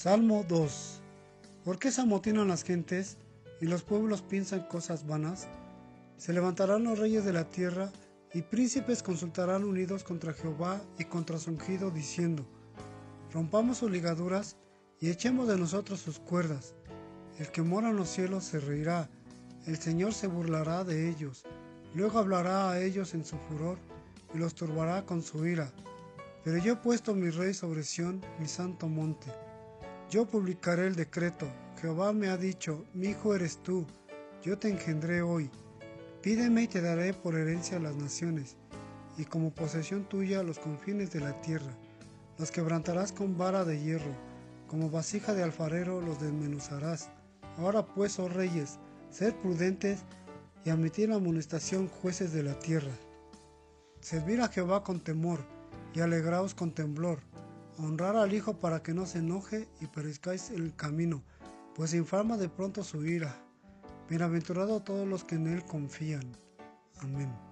Salmo 2 ¿Por qué se amotinan las gentes y los pueblos piensan cosas vanas? Se levantarán los reyes de la tierra y príncipes consultarán unidos contra Jehová y contra su ungido, diciendo, Rompamos sus ligaduras y echemos de nosotros sus cuerdas. El que mora en los cielos se reirá, el Señor se burlará de ellos, luego hablará a ellos en su furor y los turbará con su ira. Pero yo he puesto mi rey sobre Sión, mi santo monte. Yo publicaré el decreto. Jehová me ha dicho, mi hijo eres tú, yo te engendré hoy. Pídeme y te daré por herencia las naciones, y como posesión tuya los confines de la tierra. Los quebrantarás con vara de hierro, como vasija de alfarero los desmenuzarás. Ahora pues, oh reyes, sed prudentes y admitir la amonestación jueces de la tierra. Servir a Jehová con temor y alegraos con temblor honrar al Hijo para que no se enoje y perezcáis el camino, pues infama de pronto su ira. Bienaventurado todos los que en Él confían. Amén.